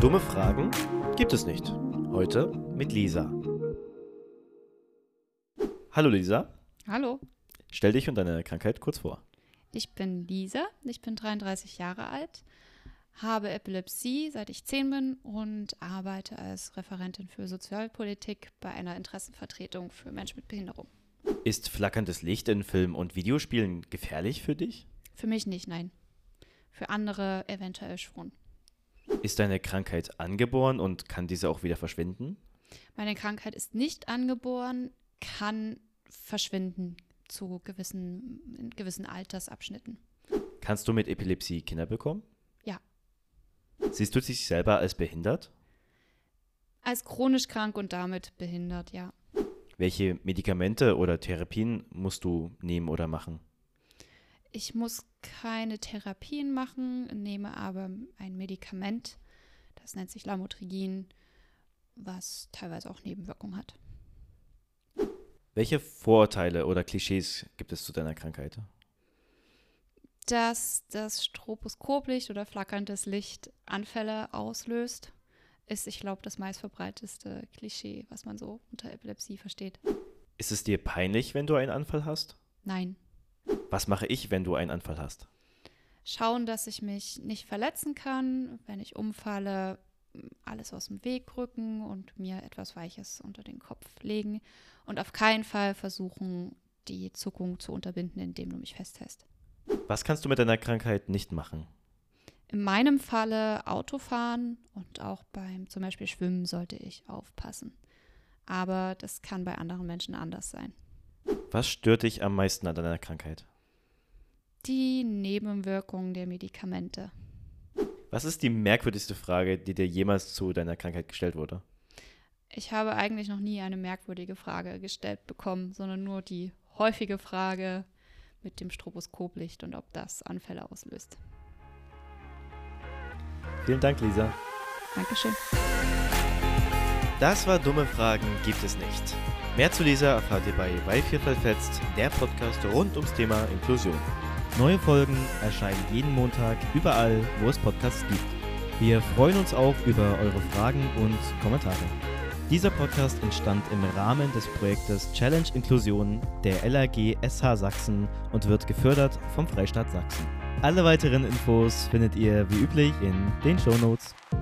Dumme Fragen gibt es nicht. Heute mit Lisa. Hallo Lisa, Hallo, stell dich und deine Krankheit kurz vor. ich bin Lisa, ich bin 33 Jahre alt, habe Epilepsie, seit ich 10 bin und arbeite als Referentin für Sozialpolitik bei einer Interessenvertretung für Menschen mit Behinderung. Ist flackerndes Licht in Film- und Videospielen gefährlich für dich? Für mich nicht, nein. Für andere eventuell schon. Ist deine Krankheit angeboren und kann diese auch wieder verschwinden? Meine Krankheit ist nicht angeboren, kann verschwinden zu gewissen, in gewissen Altersabschnitten. Kannst du mit Epilepsie Kinder bekommen? Ja. Siehst du dich selber als behindert? Als chronisch krank und damit behindert, ja. Welche Medikamente oder Therapien musst du nehmen oder machen? Ich muss keine Therapien machen, nehme aber ein Medikament, das nennt sich Lamotrigin, was teilweise auch Nebenwirkungen hat. Welche Vorurteile oder Klischees gibt es zu deiner Krankheit? Dass das Stroboskoplicht oder flackerndes Licht Anfälle auslöst, ist, ich glaube, das meistverbreiteste Klischee, was man so unter Epilepsie versteht. Ist es dir peinlich, wenn du einen Anfall hast? Nein. Was mache ich, wenn du einen Anfall hast? Schauen, dass ich mich nicht verletzen kann, wenn ich umfalle, alles aus dem Weg rücken und mir etwas Weiches unter den Kopf legen und auf keinen Fall versuchen, die Zuckung zu unterbinden, indem du mich festhältst. Was kannst du mit deiner Krankheit nicht machen? In meinem Falle Autofahren und auch beim zum Beispiel Schwimmen sollte ich aufpassen. Aber das kann bei anderen Menschen anders sein. Was stört dich am meisten an deiner Krankheit? Die Nebenwirkungen der Medikamente. Was ist die merkwürdigste Frage, die dir jemals zu deiner Krankheit gestellt wurde? Ich habe eigentlich noch nie eine merkwürdige Frage gestellt bekommen, sondern nur die häufige Frage mit dem Stroboskoplicht und ob das Anfälle auslöst. Vielen Dank, Lisa. Dankeschön. Das war Dumme Fragen gibt es nicht. Mehr zu Lisa erfahrt ihr bei Weil verfetzt, der Podcast rund ums Thema Inklusion. Neue Folgen erscheinen jeden Montag überall, wo es Podcasts gibt. Wir freuen uns auch über eure Fragen und Kommentare. Dieser Podcast entstand im Rahmen des Projektes Challenge Inklusion der LAG SH Sachsen und wird gefördert vom Freistaat Sachsen. Alle weiteren Infos findet ihr wie üblich in den Shownotes. Notes.